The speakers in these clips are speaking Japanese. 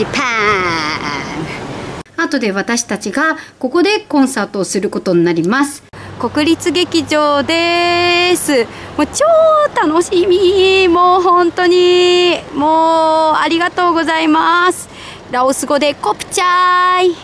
ジパン後で私たちがここでコンサートをすることになります。国立劇場です。もう超楽しみ。もう本当に。もうありがとうございます。ラオス語でコプチャイ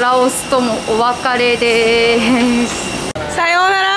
ラオスともお別れです。さようなら